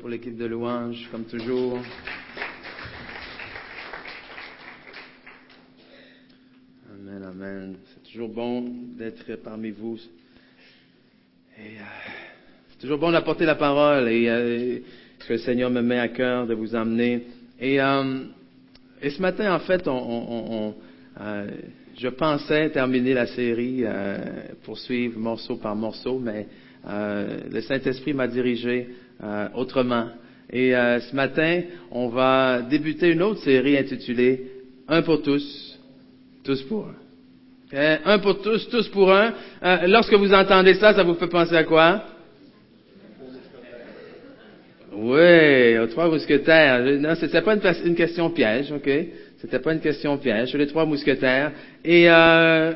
Pour l'équipe de louange, comme toujours. Amen, amen. C'est toujours bon d'être parmi vous. Euh, c'est toujours bon d'apporter la parole et euh, que le Seigneur me met à cœur de vous emmener. Et, euh, et ce matin, en fait, on, je pensais terminer la série, poursuivre morceau par morceau, mais le Saint-Esprit m'a dirigé euh, autrement. Et euh, ce matin, on va débuter une autre série intitulée Un pour tous, tous pour un. Euh, un pour tous, tous pour un. Euh, lorsque vous entendez ça, ça vous fait penser à quoi? Oui, aux trois mousquetaires. Non, c'était pas une, question piège, ok? C'était pas une question piège. Les trois mousquetaires. Et euh,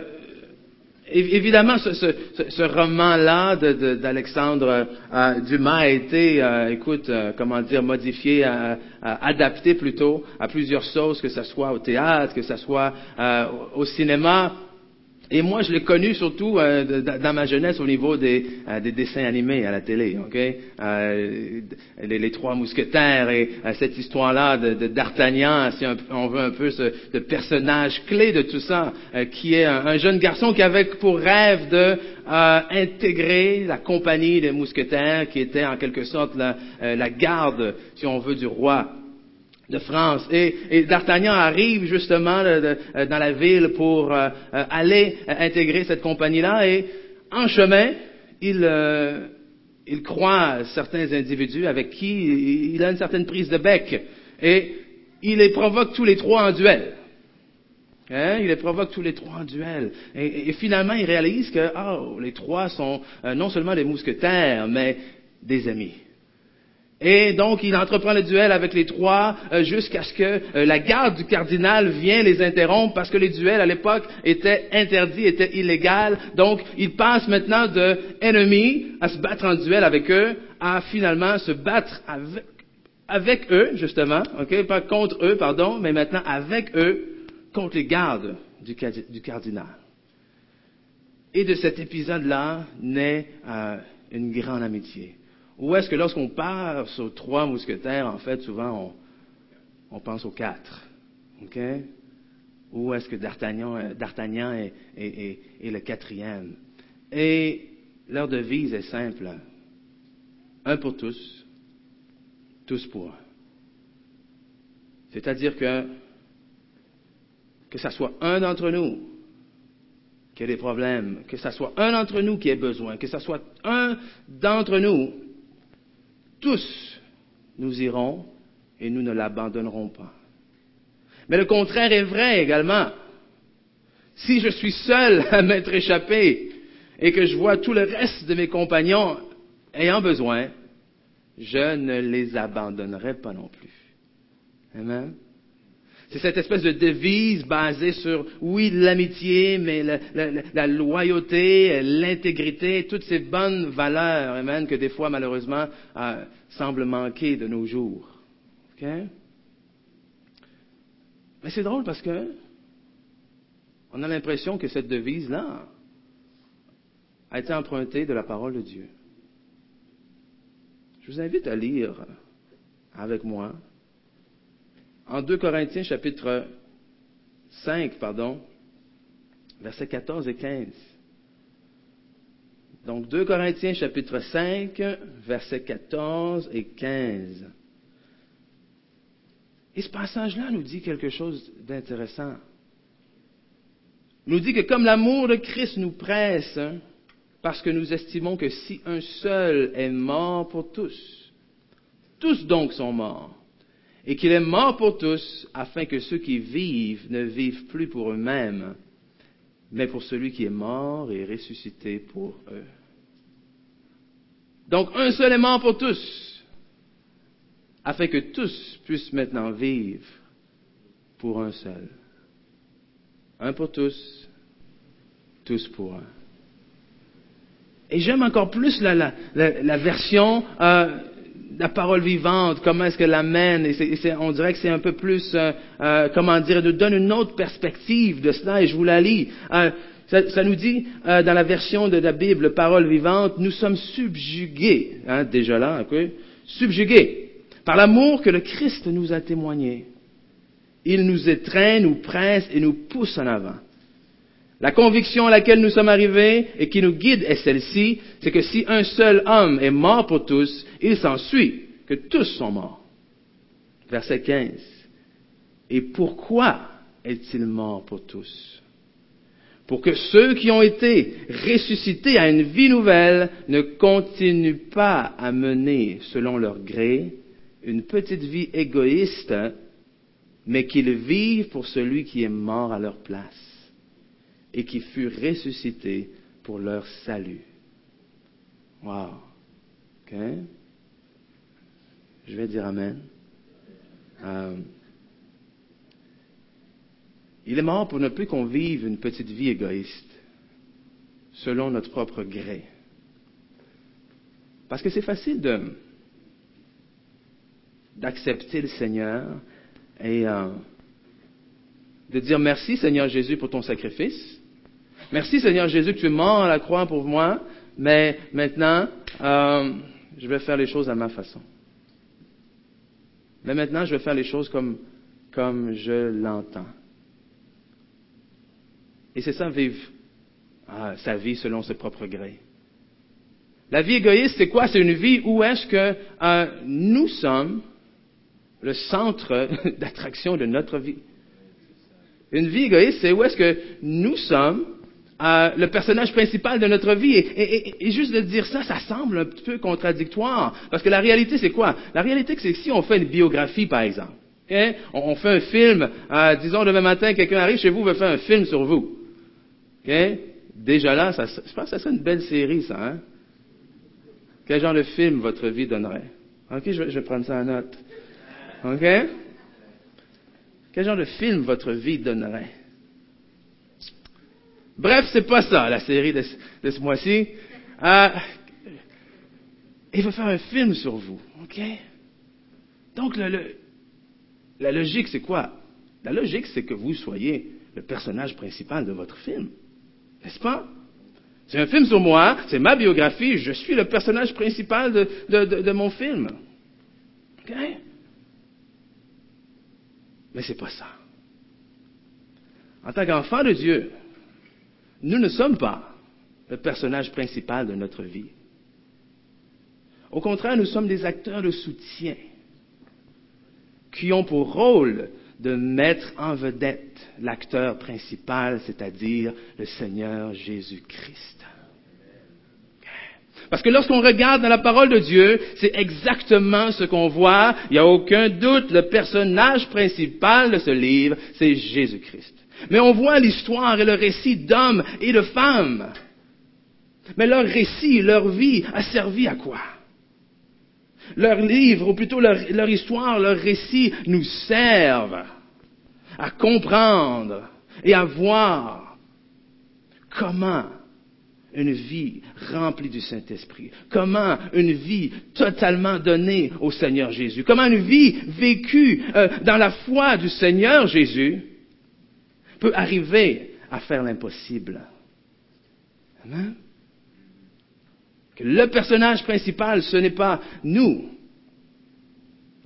Évidemment, ce, ce, ce roman-là d'Alexandre euh, Dumas a été, euh, écoute, euh, comment dire, modifié, euh, adapté plutôt à plusieurs choses, que ce soit au théâtre, que ce soit euh, au cinéma. Et moi, je l'ai connu surtout euh, dans ma jeunesse au niveau des, euh, des, dessins animés à la télé, ok? Euh, les, trois mousquetaires et euh, cette histoire-là de, de d'Artagnan, si on veut un peu ce, ce personnage clé de tout ça, euh, qui est un, un, jeune garçon qui avait pour rêve de euh, intégrer la compagnie des mousquetaires, qui était en quelque sorte la, la garde, si on veut, du roi de France. Et, et D'Artagnan arrive justement de, de, dans la ville pour euh, aller intégrer cette compagnie-là et en chemin, il, euh, il croise certains individus avec qui il a une certaine prise de bec et il les provoque tous les trois en duel. Hein? Il les provoque tous les trois en duel. Et, et finalement, il réalise que oh, les trois sont euh, non seulement des mousquetaires, mais des amis. Et donc, il entreprend le duel avec les trois euh, jusqu'à ce que euh, la garde du cardinal vienne les interrompre parce que les duels à l'époque étaient interdits, étaient illégaux. Donc, il passe maintenant de ennemis à se battre en duel avec eux à finalement se battre avec, eux, justement, ok, pas contre eux, pardon, mais maintenant avec eux contre les gardes du, du cardinal. Et de cet épisode-là naît euh, une grande amitié. Ou est-ce que lorsqu'on pense aux trois mousquetaires, en fait, souvent on, on pense aux quatre? OK? Ou est-ce que D'Artagnan, D'Artagnan est, est, est, est, le quatrième? Et leur devise est simple. Un pour tous, tous pour un. C'est-à-dire que que ce soit un d'entre nous qui a des problèmes, que ce soit un d'entre nous qui ait besoin, que ce soit un d'entre nous tous nous irons et nous ne l'abandonnerons pas. Mais le contraire est vrai également. Si je suis seul à m'être échappé et que je vois tout le reste de mes compagnons ayant besoin, je ne les abandonnerai pas non plus. Amen. C'est cette espèce de devise basée sur, oui, l'amitié, mais la, loyauté, l'intégrité, toutes ces bonnes valeurs, amen, que des fois, malheureusement, euh, semblent manquer de nos jours. OK? Mais c'est drôle parce que on a l'impression que cette devise-là a été empruntée de la parole de Dieu. Je vous invite à lire avec moi en 2 Corinthiens chapitre 5, pardon, versets 14 et 15. Donc 2 Corinthiens chapitre 5, versets 14 et 15. Et ce passage-là nous dit quelque chose d'intéressant. Nous dit que comme l'amour de Christ nous presse, hein, parce que nous estimons que si un seul est mort pour tous, tous donc sont morts et qu'il est mort pour tous, afin que ceux qui vivent ne vivent plus pour eux-mêmes, mais pour celui qui est mort et ressuscité pour eux. Donc un seul est mort pour tous, afin que tous puissent maintenant vivre pour un seul. Un pour tous, tous pour un. Et j'aime encore plus la, la, la, la version euh, la parole vivante, comment est-ce qu'elle l'amène, et, c'est, on dirait que c'est un peu plus, euh, euh, comment dire, nous donne une autre perspective de cela, et je vous la lis. Euh, ça, ça, nous dit, euh, dans la version de la Bible, parole vivante, nous sommes subjugués, hein, déjà là, okay, subjugués par l'amour que le Christ nous a témoigné. Il nous étreint, nous presse et nous pousse en avant. La conviction à laquelle nous sommes arrivés et qui nous guide est celle-ci, c'est que si un seul homme est mort pour tous, il s'ensuit que tous sont morts. Verset 15. Et pourquoi est-il mort pour tous? Pour que ceux qui ont été ressuscités à une vie nouvelle ne continuent pas à mener, selon leur gré, une petite vie égoïste, mais qu'ils vivent pour celui qui est mort à leur place et qui fut ressuscité pour leur salut. Wow. OK? Je vais dire Amen. Euh, il est mort pour ne plus qu'on vive une petite vie égoïste, selon notre propre gré. Parce que c'est facile d'accepter le Seigneur et euh, de dire merci Seigneur Jésus pour ton sacrifice. Merci Seigneur Jésus que tu es mort à la croix pour moi, mais maintenant, euh, je vais faire les choses à ma façon. Mais maintenant, je vais faire les choses comme, comme je l'entends. Et c'est ça, vivre ah, sa vie selon ses propres gré. La vie égoïste, c'est quoi? C'est une vie où est-ce que euh, nous sommes le centre d'attraction de notre vie. Une vie égoïste, c'est où est-ce que nous sommes euh, le personnage principal de notre vie. Et, juste de dire ça, ça semble un peu contradictoire. Parce que la réalité, c'est quoi? La réalité, c'est que si on fait une biographie, par exemple, on, fait un film, euh, disons demain matin, quelqu'un arrive chez vous, veut faire un film sur vous. Déjà là, ça, je pense que ça serait une belle série, ça. Hein? Quel genre de film votre vie donnerait? OK, je vais, je vais prendre ça en note. OK? Quel genre de film votre vie donnerait? Bref, c'est pas ça, la série de, ce mois-ci. Euh, il va faire un film sur vous, OK? Donc, la logique, c'est quoi? La logique, c'est que vous soyez le personnage principal de votre film. N'est-ce pas? C'est un film sur moi, c'est ma biographie, je suis le personnage principal de, de mon film. OK? Mais ce n'est pas ça. En tant qu'enfant de Dieu, nous ne sommes pas le personnage principal de notre vie. Au contraire, nous sommes des acteurs de soutien qui ont pour rôle de mettre en vedette l'acteur principal, c'est-à-dire le Seigneur Jésus-Christ. Parce que lorsqu'on regarde dans la parole de Dieu, c'est exactement ce qu'on voit. Il n'y a aucun doute, le personnage principal de ce livre, c'est Jésus-Christ. Mais on voit l'histoire et le récit d'hommes et de femmes. Mais leur récit, leur vie a servi à quoi? Leur livre, ou plutôt leur, histoire, leur récit nous servent à comprendre et à voir comment une vie remplie du Saint-Esprit? Comment une vie totalement donnée au Seigneur Jésus? Comment une vie vécue euh, dans la foi du Seigneur Jésus peut arriver à faire l'impossible? Amen? Que le personnage principal, ce n'est pas nous.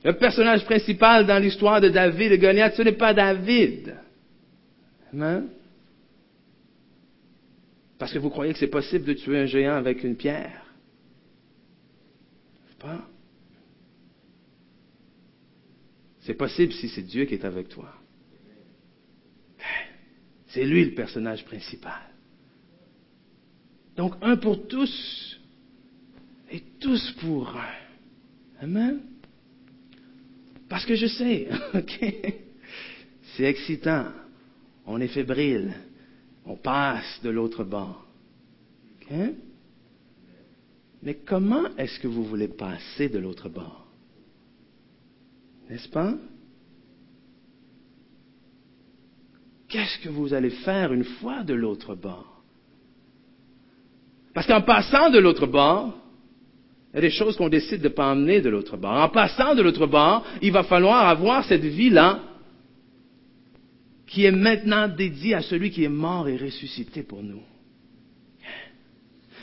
Le personnage principal dans l'histoire de David et Goliath, ce n'est pas David. Amen? Parce que vous croyez que c'est possible de tuer un géant avec une pierre. Pas? C'est possible si c'est Dieu qui est avec toi. C'est lui le personnage principal. Donc un pour tous et tous pour un. Amen? Parce que je sais, ok, c'est excitant, on est fébrile, on passe de l'autre bord. Mais comment est-ce que vous voulez passer de l'autre bord? N'est-ce pas? Qu'est-ce que vous allez faire une fois de l'autre bord? Parce qu'en passant de l'autre bord, il y a des choses qu'on décide de ne pas emmener de l'autre bord. En passant de l'autre bord, il va falloir avoir cette vie-là qui est maintenant dédié à celui qui est mort et ressuscité pour nous.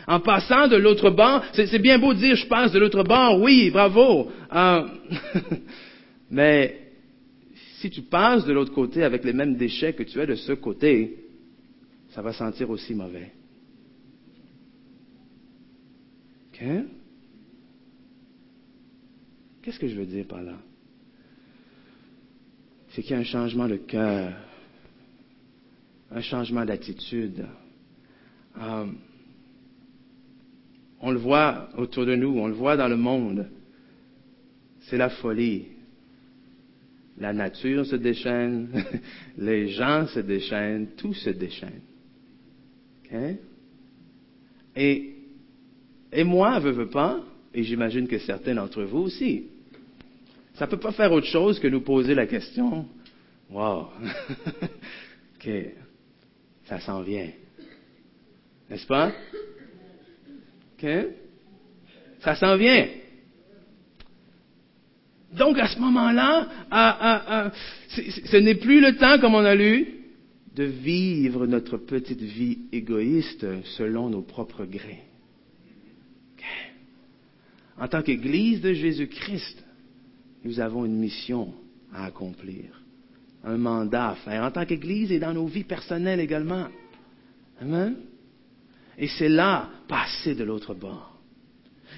En passant de l'autre bord, c'est bien beau de dire je passe de l'autre bord, oui, bravo. Euh, mais si tu passes de l'autre côté avec les mêmes déchets que tu as de ce côté, ça va sentir aussi mauvais. OK? Qu'est-ce que je veux dire par là? C'est qu'il y a un changement de cœur, un changement d'attitude. Euh, on le voit autour de nous, on le voit dans le monde. C'est la folie. La nature se déchaîne, les gens se déchaînent, tout se déchaîne. Et, et moi, veux, veux pas, et j'imagine que certains d'entre vous aussi, ça ne peut pas faire autre chose que nous poser la question, wow, ok, ça s'en vient. N'est-ce pas? OK? Ça s'en vient. Donc, à ce moment-là, ce n'est plus le temps, comme on a lu, de vivre notre petite vie égoïste selon nos propres grés. En tant qu'Église de Jésus-Christ, nous avons une mission à accomplir, un mandat à faire, en tant qu'Église et dans nos vies personnelles également. Amen. Et c'est là, passer de l'autre bord.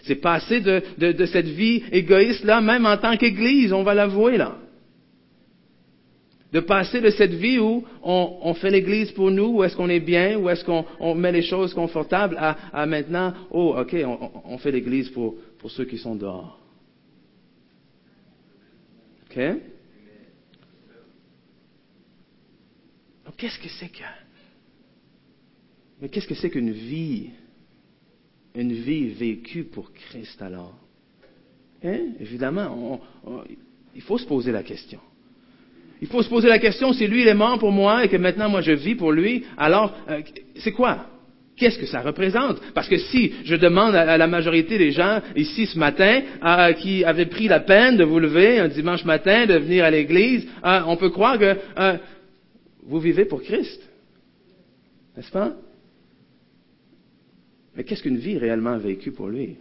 C'est passer de, de, cette vie égoïste-là, même en tant qu'Église, on va l'avouer là. De passer de cette vie où on, fait l'Église pour nous, où est-ce qu'on est bien, où est-ce qu'on met les choses confortables, à, à maintenant, oh, ok, on, on fait l'Église pour, pour ceux qui sont dehors. OK? Qu'est-ce que c'est que mais qu'est-ce que c'est qu'une vie, une vie vécue pour Christ alors hein? Évidemment, il faut se poser la question. Il faut se poser la question, si lui il est mort pour moi et que maintenant moi je vis pour lui, alors euh, c'est quoi? Qu'est-ce que ça représente? Parce que si je demande à, la majorité des gens ici ce matin qui avaient pris la peine de vous lever un dimanche matin, de venir à l'église, euh, on peut croire que euh, vous vivez pour Christ. N'est-ce pas? Mais qu'est-ce qu'une vie réellement vécue pour lui?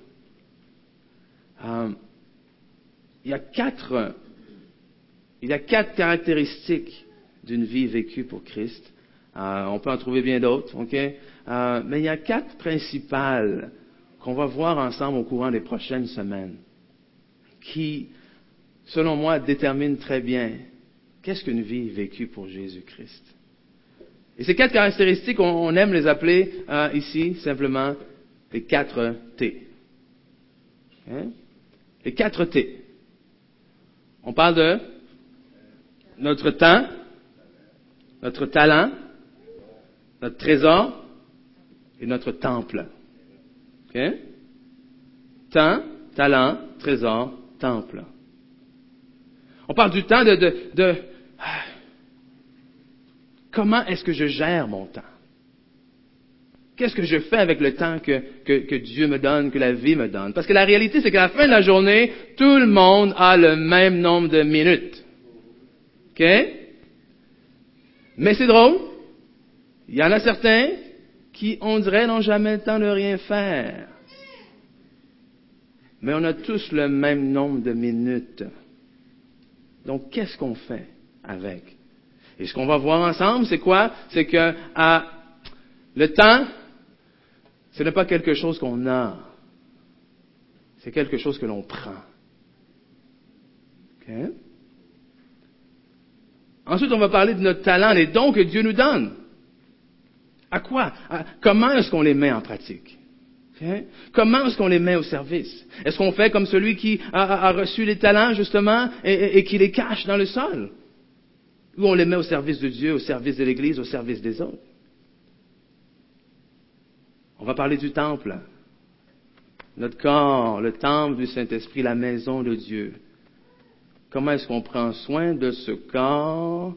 Euh, il, y a quatre, il y a quatre caractéristiques d'une vie vécue pour Christ. Euh, on peut en trouver bien d'autres, ok? Euh, mais il y a quatre principales qu'on va voir ensemble au courant des prochaines semaines, qui, selon moi, déterminent très bien qu'est-ce qu'une vie vécue pour Jésus-Christ. Et ces quatre caractéristiques, on, aime les appeler euh, ici simplement les quatre T. Hein? Les quatre T. On parle de notre temps, notre talent, notre trésor et notre temple. Okay? Temps, talent, trésor, temple. On parle du temps de, de, de Comment est-ce que je gère mon temps? Qu'est-ce que je fais avec le temps que, que, Dieu me donne, que la vie me donne? Parce que la réalité, c'est qu'à la fin de la journée, tout le monde a le même nombre de minutes. OK? Mais c'est drôle. Il y en a certains qui, on dirait, n'ont jamais le temps de rien faire. Mais on a tous le même nombre de minutes. Donc, qu'est-ce qu'on fait avec? Et ce qu'on va voir ensemble, c'est quoi? C'est que le temps, ce n'est pas quelque chose qu'on a. C'est quelque chose que l'on prend. Ensuite, on va parler de notre talent, les dons que Dieu nous donne. À quoi? comment est-ce qu'on les met en pratique? Comment est-ce qu'on les met au service? Est-ce qu'on fait comme celui qui a, reçu les talents, justement, et qui les cache dans le sol? Ou on les met au service de Dieu, au service de l'Église, au service des autres. On va parler du temple. Notre corps, le temple du Saint-Esprit, la maison de Dieu. Comment est-ce qu'on prend soin de ce corps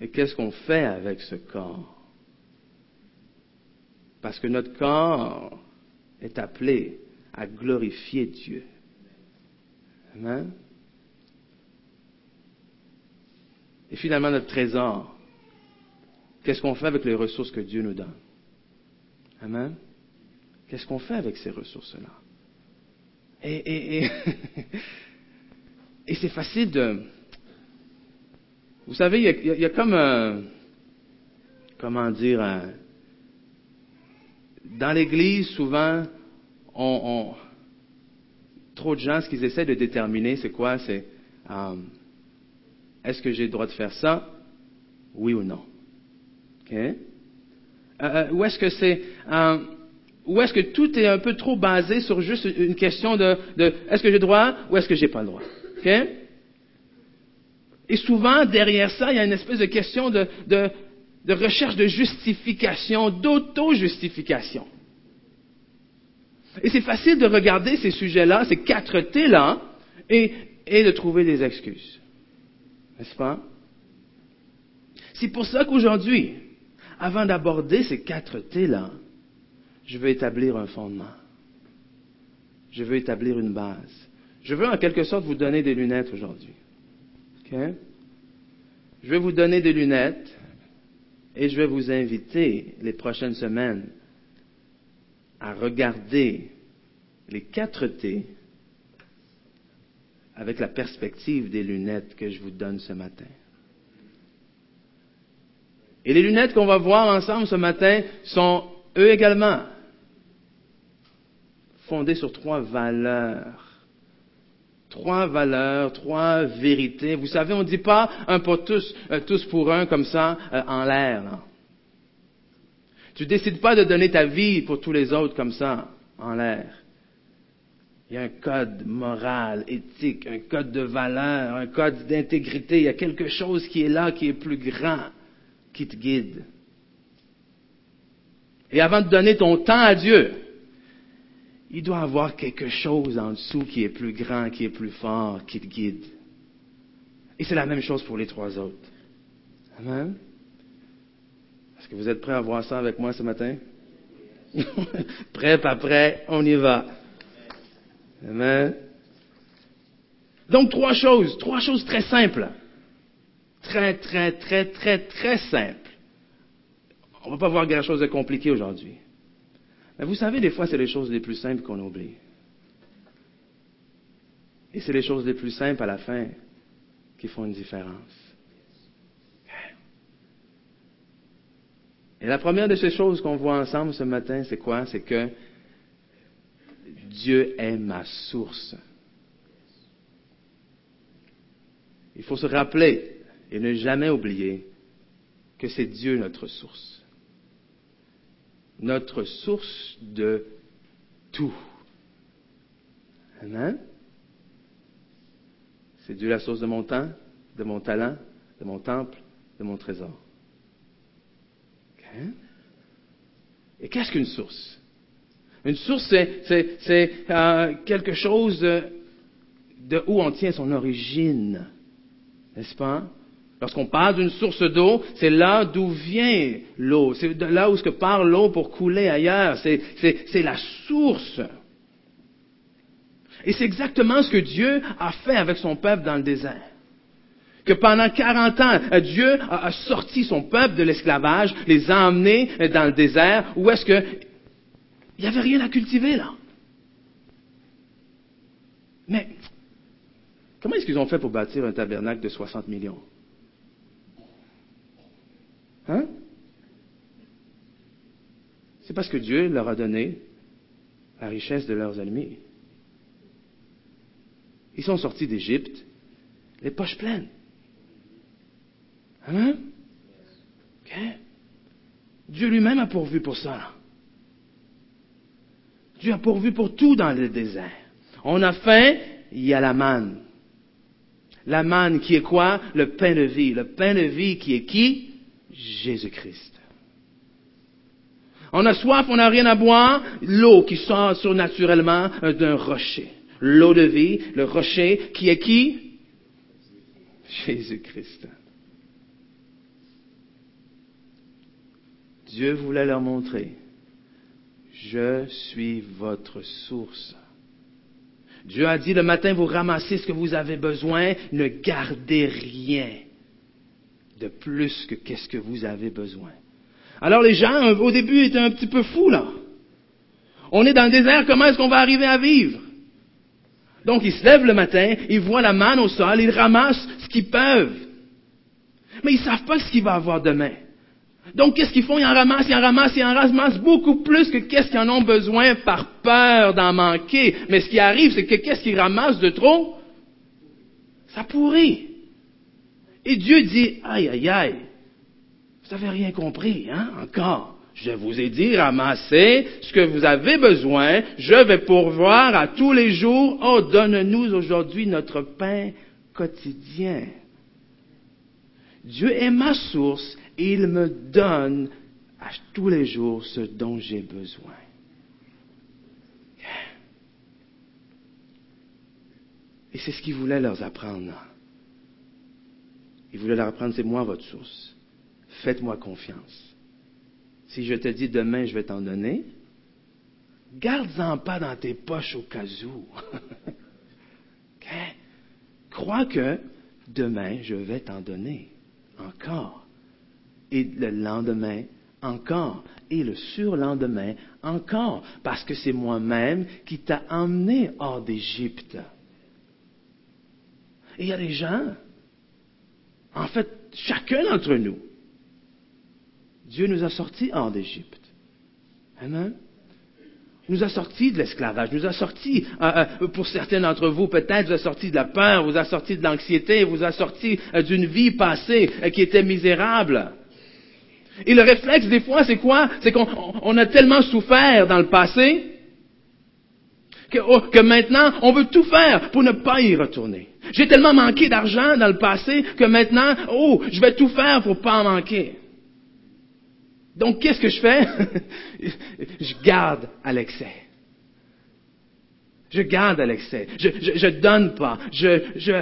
et qu'est-ce qu'on fait avec ce corps? Parce que notre corps est appelé à glorifier Dieu. Amen. Et finalement, notre trésor. Qu'est-ce qu'on fait avec les ressources que Dieu nous donne? Amen. Qu'est-ce qu'on fait avec ces ressources-là? Et, et, et, c'est facile de... Vous savez, il y a, comme un... Comment dire... dans l'Église, souvent, on, trop de gens, ce qu'ils essaient de déterminer, c'est quoi? C'est euh, est-ce que j'ai le droit de faire ça? Oui ou non? OK? Euh, euh, ou est-ce que c'est ou est-ce que tout est un peu trop basé sur juste une question de, est-ce que j'ai le droit ou est-ce que j'ai pas le droit? Et souvent, derrière ça, il y a une espèce de question de, de recherche de justification, d'auto-justification. Et c'est facile de regarder ces sujets-là, ces quatre T-là, et de trouver des excuses. N'est-ce pas? C'est pour ça qu'aujourd'hui, avant d'aborder ces quatre T-là, je veux établir un fondement. Je veux établir une base. Je veux en quelque sorte vous donner des lunettes aujourd'hui. Je vais vous donner des lunettes et je vais vous inviter les prochaines semaines à regarder les quatre T avec la perspective des lunettes que je vous donne ce matin. Et les lunettes qu'on va voir ensemble ce matin sont, eux également, fondées sur trois valeurs. Trois valeurs, trois vérités. Vous savez, on ne dit pas un pour tous, euh, tous pour un comme ça euh, en l'air. Tu décides pas de donner ta vie pour tous les autres comme ça, en l'air. Il y a un code moral, éthique, un code de valeur, un code d'intégrité. Il y a quelque chose qui est là, qui est plus grand, qui te guide. Et avant de donner ton temps à Dieu, il doit avoir quelque chose en dessous qui est plus grand, qui est plus fort, qui te guide. Et c'est la même chose pour les trois autres. Amen. Est-ce que vous êtes prêts à voir ça avec moi ce matin? prêt, pas prêt, on y va. Amen. Donc trois choses, trois choses très simples. Très, très, très, très, très simples. On ne va pas voir quelque chose de compliqué aujourd'hui. Mais vous savez, des fois, c'est les choses les plus simples qu'on oublie. Et c'est les choses les plus simples à la fin qui font une différence. Et la première de ces choses qu'on voit ensemble ce matin, c'est quoi? C'est que Dieu est ma source. Il faut se rappeler et ne jamais oublier que c'est Dieu notre source. Notre source de tout. Amen? C'est Dieu la source de mon temps, de mon talent, de mon temple, de mon trésor. Et qu'est-ce qu'une source? Une source, c'est euh, quelque chose de, où on tient son origine, n'est-ce pas? Lorsqu'on parle d'une source d'eau, c'est là d'où vient l'eau. C'est là où ce que part l'eau pour couler ailleurs. C'est la source. Et c'est exactement ce que Dieu a fait avec son peuple dans le désert que pendant 40 ans, euh, Dieu a sorti son peuple de l'esclavage, les a emmenés euh, dans le désert, où est-ce que il n'y avait rien à cultiver là. Mais comment est-ce qu'ils ont fait pour bâtir un tabernacle de 60 millions? Hein? C'est parce que Dieu leur a donné la richesse de leurs ennemis. Ils sont sortis d'Égypte, les poches pleines. Hein? Dieu lui-même a pourvu pour ça. Dieu a pourvu pour tout dans le désert. On a faim, il y a la manne. La manne qui est quoi? Le pain de vie. Le pain de vie qui est qui? Jésus-Christ. On a soif, on n'a rien à boire, l'eau qui sort surnaturellement d'un rocher. L'eau de vie, le rocher qui est qui? Jésus-Christ. Dieu voulait leur montrer, je suis votre source. Dieu a dit le matin, vous ramassez ce que vous avez besoin, ne gardez rien de plus que qu'est-ce que vous avez besoin. Alors les gens, au début, étaient un petit peu fous, là. On est dans le désert, comment est-ce qu'on va arriver à vivre? Donc, ils se lèvent le matin, ils voient la manne au sol, ils ramassent ce qu'ils peuvent. Mais ils savent pas ce qu'il va avoir demain. Donc, qu'est-ce qu'ils font? Ils en ramassent, ils en ramassent, ils en ramassent beaucoup plus que qu'est-ce qu'ils en ont besoin par peur d'en manquer. Mais ce qui arrive, c'est que qu'est-ce qu'ils ramassent de trop? Ça pourrit. Et Dieu dit, aïe, aïe, aïe, vous n'avez rien compris, hein, encore. Je vous ai dit, ramassez ce que vous avez besoin, je vais pourvoir à tous les jours. Oh, donne-nous aujourd'hui notre pain quotidien. Dieu est ma source il me donne à tous les jours ce dont j'ai besoin. Et c'est ce qu'il voulait leur apprendre. Il voulait leur apprendre, c'est moi votre source. Faites-moi confiance. Si je te dis demain, je vais t'en donner, garde-en pas dans tes poches au cas où. Crois que demain, je vais t'en donner encore. Et le lendemain, encore. Et le surlendemain, encore. Parce que c'est moi-même qui t'a emmené hors d'Égypte. Et il y a des gens, en fait, chacun d'entre nous, Dieu nous a sortis hors d'Égypte. Amen nous a sortis de l'esclavage, nous a sortis, euh, euh, pour certains d'entre vous peut-être, vous a sortis de la peur, vous a sortis de l'anxiété, vous a sortis euh, d'une vie passée qui était misérable. Et le réflexe des fois, c'est quoi? C'est qu'on a tellement souffert dans le passé que, oh, que, maintenant, on veut tout faire pour ne pas y retourner. J'ai tellement manqué d'argent dans le passé que maintenant, oh, je vais tout faire pour pas en manquer. Donc, qu'est-ce que je fais? je garde à l'excès. Je garde à l'excès. Je, je, donne pas. Je, je,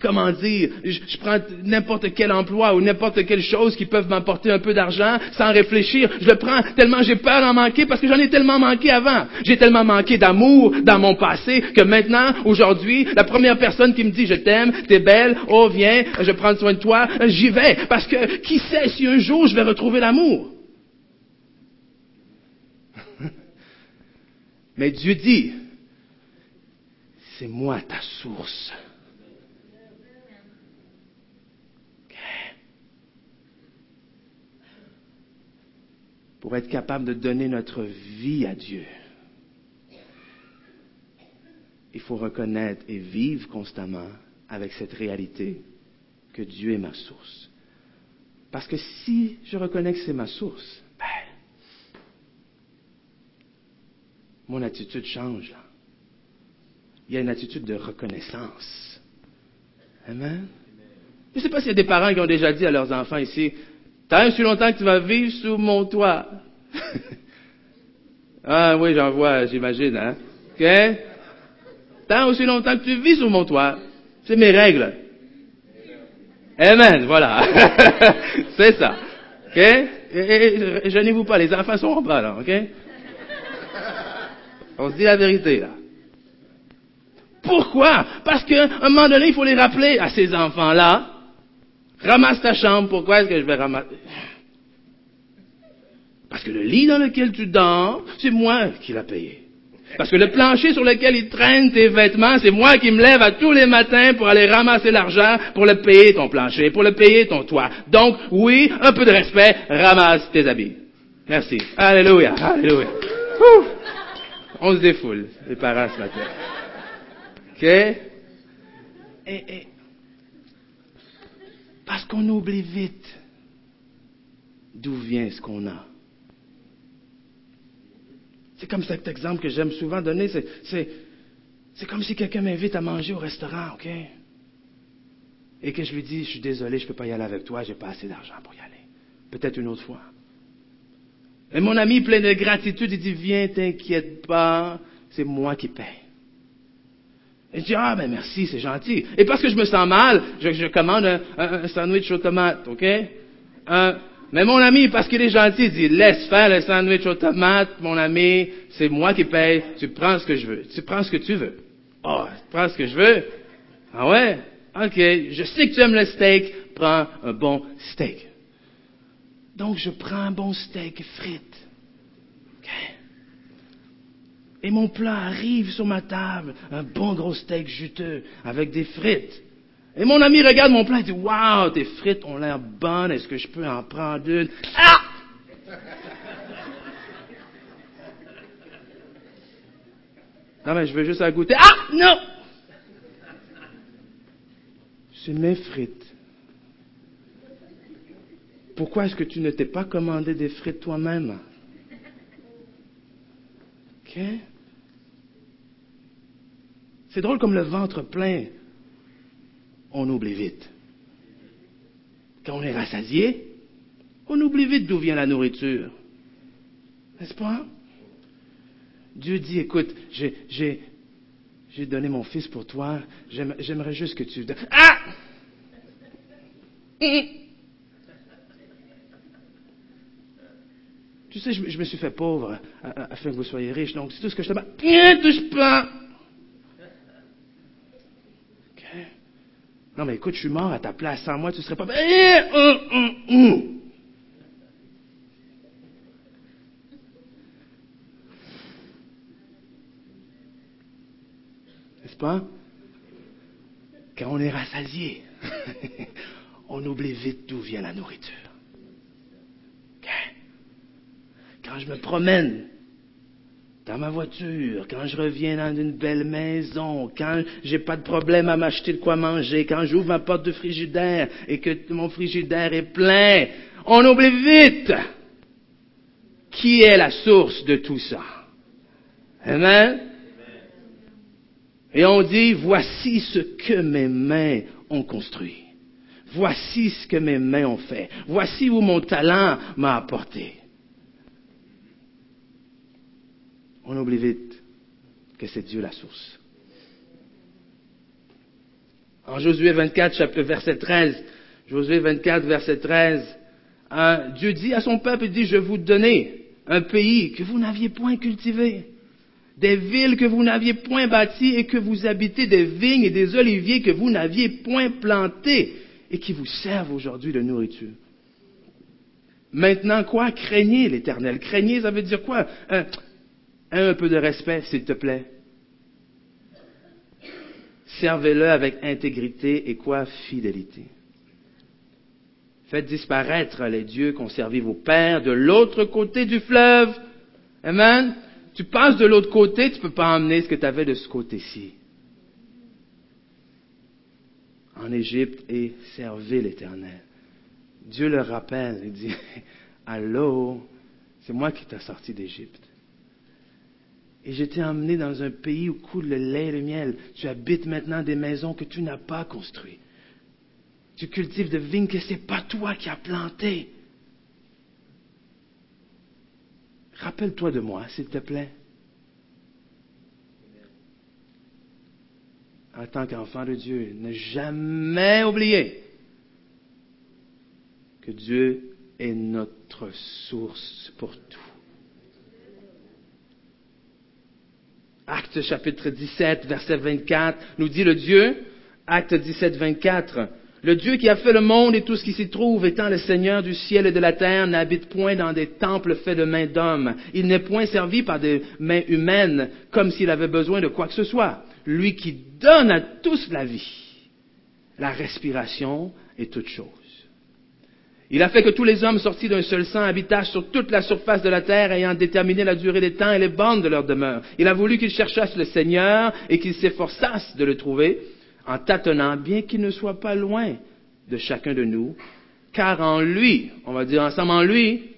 comment dire, je, prends n'importe quel emploi ou n'importe quelle chose qui peut m'apporter un peu d'argent sans réfléchir. Je le prends tellement j'ai peur d'en manquer parce que j'en ai tellement manqué avant. J'ai tellement manqué d'amour dans mon passé que maintenant, aujourd'hui, la première personne qui me dit je t'aime, t'es belle, oh viens, je prends soin de toi, j'y vais. Parce que qui sait si un jour je vais retrouver l'amour? Mais Dieu dit, c'est moi ta source. Pour être capable de donner notre vie à Dieu, il faut reconnaître et vivre constamment avec cette réalité que Dieu est ma source. Parce que si je reconnais que c'est ma source, mon attitude change. Il y a une attitude de reconnaissance. Amen. Je ne sais pas s'il y a des parents qui ont déjà dit à leurs enfants ici, T'as aussi longtemps que tu vas vivre sous mon toit. ah oui, j'en vois, j'imagine, hein. OK? Aussi longtemps que tu vis sous mon toit. C'est mes règles. Amen, voilà. C'est ça. OK? Et, gênez-vous pas, les enfants sont en bas, là? On se dit la vérité, là. Pourquoi? Parce qu'à un moment donné, il faut les rappeler à ces enfants-là. Ramasse ta chambre. Pourquoi est-ce que je vais ramasser? Parce que le lit dans lequel tu dors, c'est moi qui l'ai payé. Parce que le plancher sur lequel ils traînent tes vêtements, c'est moi qui me lève à tous les matins pour aller ramasser l'argent pour le payer ton plancher, pour le payer ton toit. Donc, oui, un peu de respect, ramasse tes habits. Merci. Alléluia. Alléluia. On se défoule, les parents ce matin. OK? Et, parce qu'on oublie vite d'où vient ce qu'on a. C'est comme cet exemple que j'aime souvent donner. C'est comme si quelqu'un m'invite à manger au restaurant, OK? Et que je lui dis, je suis désolé, je ne peux pas y aller avec toi, j'ai pas assez d'argent pour y aller. Peut-être une autre fois. Et mon ami plein de gratitude, il dit, viens, t'inquiète pas, c'est moi qui paye. Et je dis, ah ben merci, c'est gentil. Et parce que je me sens mal, je, commande un, sandwich aux tomates, OK? mais mon ami, parce qu'il est gentil, il dit, laisse faire le sandwich aux tomates, mon ami, c'est moi qui paye, tu prends ce que je veux. Tu prends ce que tu veux. Oh, tu prends ce que je veux. Ah ouais? OK, je sais que tu aimes le steak, prends un bon steak. Donc, je prends un bon steak frites. Et mon plat arrive sur ma table, un bon gros steak juteux avec des frites. Et mon ami regarde mon plat et dit, waouh, tes frites ont l'air bonnes, est-ce que je peux en prendre une? Ah! Non, mais je veux juste la goûter. Ah! Non! C'est mes frites. Pourquoi est-ce que tu ne t'es pas commandé des frites toi-même? C'est drôle comme le ventre plein, on oublie vite. Quand on est rassasié, on oublie vite d'où vient la nourriture. N'est-ce pas? Dieu dit, écoute, j'ai, donné mon fils pour toi, j'aimerais juste que tu... Ah! Tu sais, je, me suis fait pauvre afin que vous soyez riches, donc c'est tout ce que je te demande. Rien touche pas! Non, mais écoute, je suis mort à ta place. Sans moi, tu serais pas... Eh, hum, hum, hum. N'est-ce pas? Quand on est rassasié, on oublie vite d'où vient la nourriture. Quand je me promène dans ma voiture, quand je reviens dans une belle maison, quand j'ai pas de problème à m'acheter de quoi manger, quand j'ouvre ma porte de frigidaire et que mon frigidaire est plein, on oublie vite qui est la source de tout ça. Amen? Et on dit, voici ce que mes mains ont construit. Voici ce que mes mains ont fait. Voici où mon talent m'a apporté. On oublie vite que c'est Dieu la source. En Josué 24, chapitre, verset 13, Josué 24, verset 13, hein, Dieu dit à son peuple, dit, je vous donner un pays que vous n'aviez point cultivé, des villes que vous n'aviez point bâties et que vous habitez des vignes et des oliviers que vous n'aviez point plantés et qui vous servent aujourd'hui de nourriture. Maintenant quoi? Craignez l'Éternel. Craignez, ça veut dire quoi? Euh, un peu de respect, s'il te plaît. Servez-le avec intégrité et quoi Fidélité. Faites disparaître les dieux qu'ont servi vos pères de l'autre côté du fleuve. Amen. Tu passes de l'autre côté, tu ne peux pas emmener ce que tu avais de ce côté-ci. En Égypte et servez l'Éternel. Dieu le rappelle, il dit, Allô, c'est moi qui t'ai sorti d'Égypte. Et je t'ai emmené dans un pays où coule le lait et le miel. Tu habites maintenant des maisons que tu n'as pas construites. Tu cultives de vignes que ce n'est pas toi qui as plantées. Rappelle-toi de moi, s'il te plaît. En tant qu'enfant de Dieu, ne jamais oublier que Dieu est notre source pour tout. Acte chapitre 17, verset 24, nous dit le Dieu, acte 17, 24, le Dieu qui a fait le monde et tout ce qui s'y trouve, étant le Seigneur du ciel et de la terre, n'habite point dans des temples faits de mains d'hommes. Il n'est point servi par des mains humaines, comme s'il avait besoin de quoi que ce soit. Lui qui donne à tous la vie, la respiration et toute chose. Il a fait que tous les hommes sortis d'un seul sang habitassent sur toute la surface de la terre, ayant déterminé la durée des temps et les bandes de leur demeure. Il a voulu qu'ils cherchassent le Seigneur et qu'ils s'efforçassent de le trouver, en tâtonnant, bien qu'il ne soit pas loin de chacun de nous, car en lui, on va dire ensemble en lui,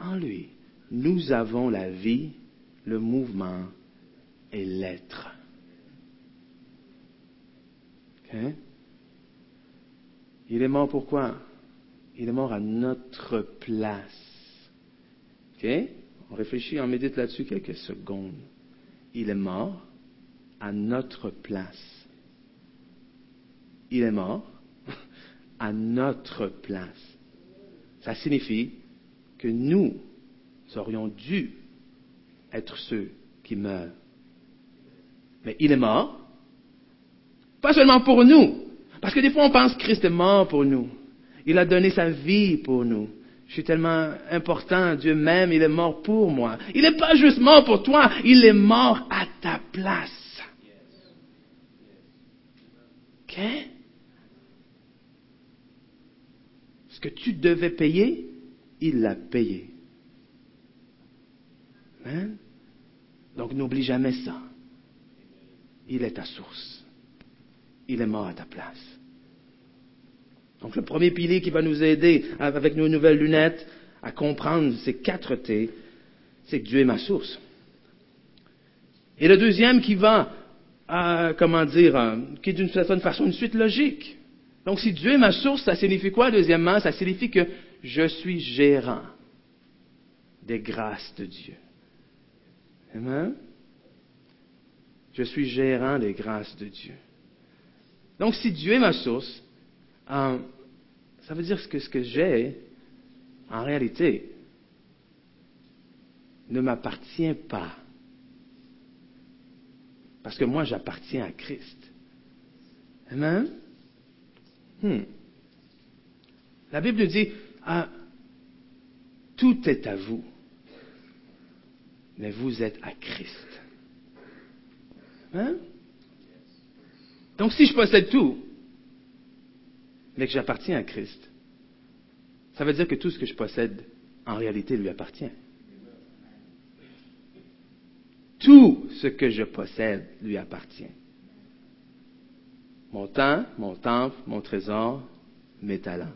en lui, nous avons la vie, le mouvement et l'être. Il est mort pourquoi? Il est mort à notre place. OK? On réfléchit, on médite là-dessus quelques secondes. Il est mort à notre place. Il est mort à notre place. Ça signifie que nous aurions dû être ceux qui meurent. Mais il est mort, pas seulement pour nous, parce que des fois on pense que Christ est mort pour nous. Il a donné sa vie pour nous. Je suis tellement important, Dieu m'aime, il est mort pour moi. Il n'est pas juste mort pour toi, il est mort à ta place. OK? Ce que tu devais payer, il l'a payé. Donc n'oublie jamais ça. Il est ta source. Il est mort à ta place. Donc le premier pilier qui va nous aider avec nos nouvelles lunettes à comprendre ces quatre T, c'est que Dieu est ma source. Et le deuxième qui va, euh, comment dire, euh, qui est d'une certaine façon une suite logique. Donc si Dieu est ma source, ça signifie quoi deuxièmement? Ça signifie que je suis gérant des grâces de Dieu. Amen? Je suis gérant des grâces de Dieu. Donc, si Dieu est ma source, euh, ça veut dire que ce que j'ai, en réalité, ne m'appartient pas. Parce que moi, j'appartiens à Christ. Amen? Hmm. La Bible dit, ah, tout est à vous mais vous êtes à Christ. Hein? Donc si je possède tout, mais que j'appartiens à Christ, ça veut dire que tout ce que je possède, en réalité, lui appartient. Tout ce que je possède lui appartient. Mon temps, mon temple, mon trésor, mes talents.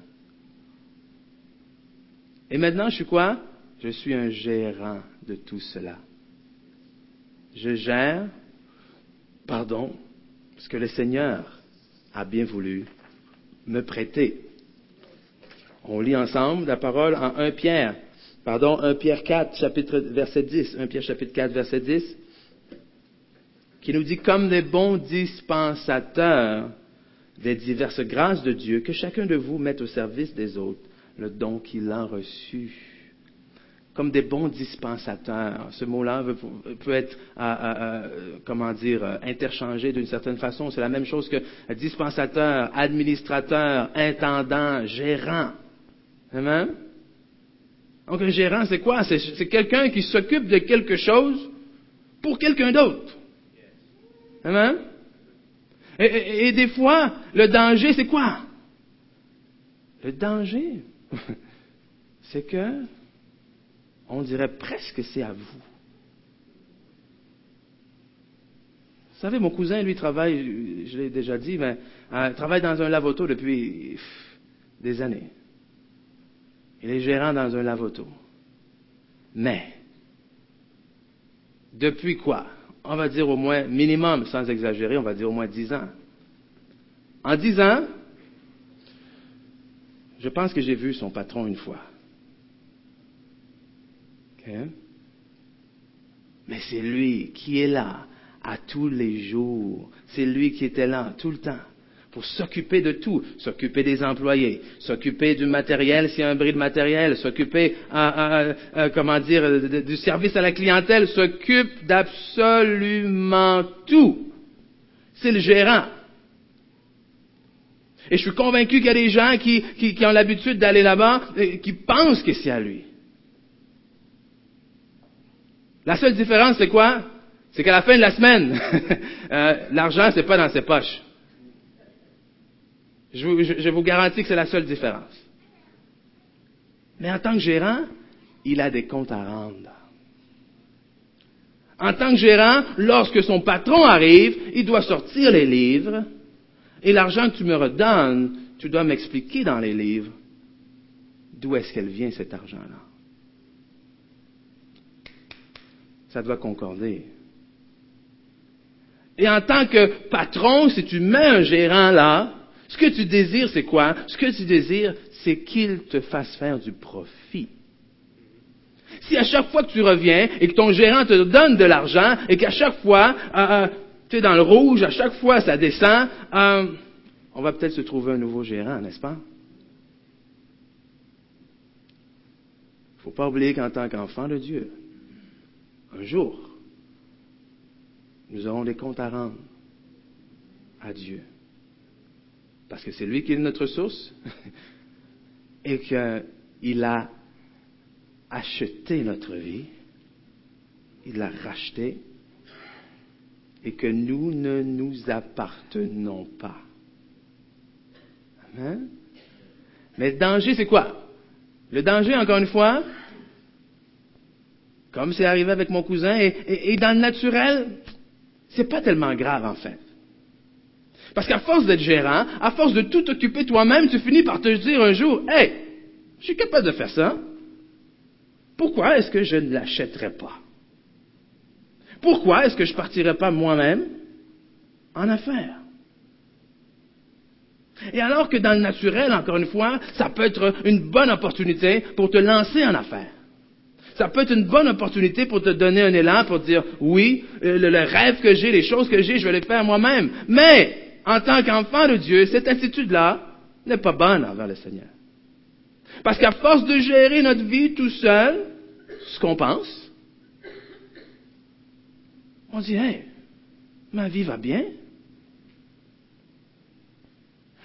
Et maintenant, je suis quoi? Je suis un gérant de tout cela. Je gère, pardon, ce que le Seigneur a bien voulu me prêter. On lit ensemble la parole en 1 Pierre, pardon, 1 Pierre 4, chapitre, verset 10, 1 Pierre chapitre 4, verset 10, qui nous dit comme des bons dispensateurs des diverses grâces de Dieu, que chacun de vous mette au service des autres le don qu'il a reçu comme des bons dispensateurs. Ce mot-là peut être, euh, euh, euh, comment dire, interchangé d'une certaine façon. C'est la même chose que dispensateur, administrateur, intendant, gérant. Amen? Donc un gérant, c'est quoi? C'est quelqu'un qui s'occupe de quelque chose pour quelqu'un d'autre. Amen? Et, et des fois, le danger, c'est quoi? Le danger, c'est que on dirait presque c'est à vous. Vous savez, mon cousin, lui, travaille, je l'ai déjà dit, mais euh, travaille dans un lavoto depuis des années. Il est gérant dans un lavoto. Mais, depuis quoi? On va dire au moins, minimum, sans exagérer, on va dire au moins dix ans. En dix ans, je pense que j'ai vu son patron une fois. Mais c'est lui qui est là à tous les jours. C'est lui qui était là tout le temps pour s'occuper de tout, s'occuper des employés, s'occuper du matériel s'il y a un bris de matériel, s'occuper, comment dire, du service à la clientèle, s'occupe d'absolument tout. C'est le gérant. Et je suis convaincu qu'il y a des gens qui, qui ont l'habitude d'aller là-bas et qui pensent que c'est à lui. La seule différence, c'est quoi? C'est qu'à la fin de la semaine, euh, l'argent, c'est pas dans ses poches. Je vous, je vous garantis que c'est la seule différence. Mais en tant que gérant, il a des comptes à rendre. En tant que gérant, lorsque son patron arrive, il doit sortir les livres, et l'argent que tu me redonnes, tu dois m'expliquer dans les livres d'où est-ce qu'elle vient cet argent-là. Ça doit concorder. Et en tant que patron, si tu mets un gérant là, ce que tu désires, c'est quoi? Ce que tu désires, c'est qu'il te fasse faire du profit. Si à chaque fois que tu reviens et que ton gérant te donne de l'argent et qu'à chaque fois, euh, euh, tu es dans le rouge, à chaque fois ça descend, euh, on va peut-être se trouver un nouveau gérant, n'est-ce pas? Il ne faut pas oublier qu'en tant qu'enfant de Dieu, un jour, nous aurons des comptes à rendre à Dieu. Parce que c'est lui qui est notre source et qu'il a acheté notre vie, il l'a racheté, et que nous ne nous appartenons pas. Amen. Mais le danger, c'est quoi? Le danger, encore une fois, comme c'est arrivé avec mon cousin, et, dans le naturel, c'est pas tellement grave en fait. Parce qu'à force d'être gérant, à force de tout occuper toi-même, tu finis par te dire un jour, hey, je suis capable de faire ça. Pourquoi est-ce que je ne l'achèterais pas? Pourquoi est-ce que je ne partirais pas moi-même en affaires? Et alors que dans le naturel, encore une fois, ça peut être une bonne opportunité pour te lancer en affaires. Ça peut être une bonne opportunité pour te donner un élan, pour dire, oui, euh, le, rêve que j'ai, les choses que j'ai, je vais les faire moi-même. Mais, en tant qu'enfant de Dieu, cette attitude-là n'est pas bonne envers le Seigneur. Parce qu'à force de gérer notre vie tout seul, ce qu'on pense, on dit, hey, ma vie va bien.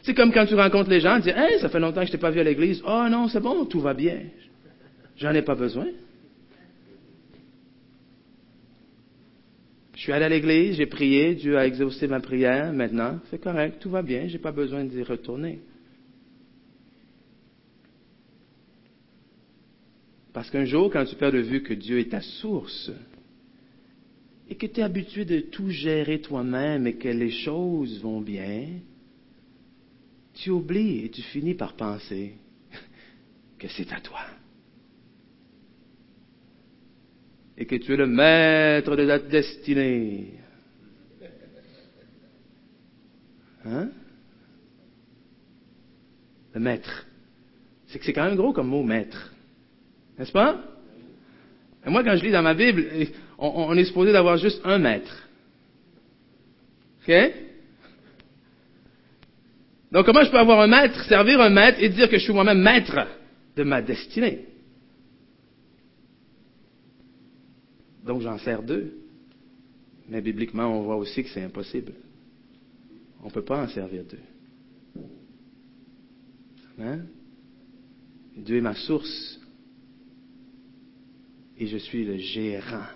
C'est comme quand tu rencontres les gens, tu dis, hey, ça fait longtemps que je t'ai pas vu à l'église. Oh non, c'est bon, tout va bien. J'en ai pas besoin. Je suis allé à l'église, j'ai prié, Dieu a exaucé ma prière. Maintenant, c'est correct, tout va bien, j'ai pas besoin d'y retourner. Parce qu'un jour, quand tu perds de vue que Dieu est ta source, et que tu es habitué de tout gérer toi-même et que les choses vont bien, tu oublies et tu finis par penser que c'est à toi. Et que tu es le maître de ta destinée. Hein? Le maître. C'est que c'est quand même gros comme mot maître. N'est-ce pas? Et moi, quand je lis dans ma Bible, on, est supposé d'avoir juste un maître. OK? Donc, comment je peux avoir un maître, servir un maître et dire que je suis moi-même maître de ma destinée? Donc, j'en sers deux. Mais bibliquement, on voit aussi que c'est impossible. On ne peut pas en servir deux. Amen? Dieu est ma source et je suis le gérant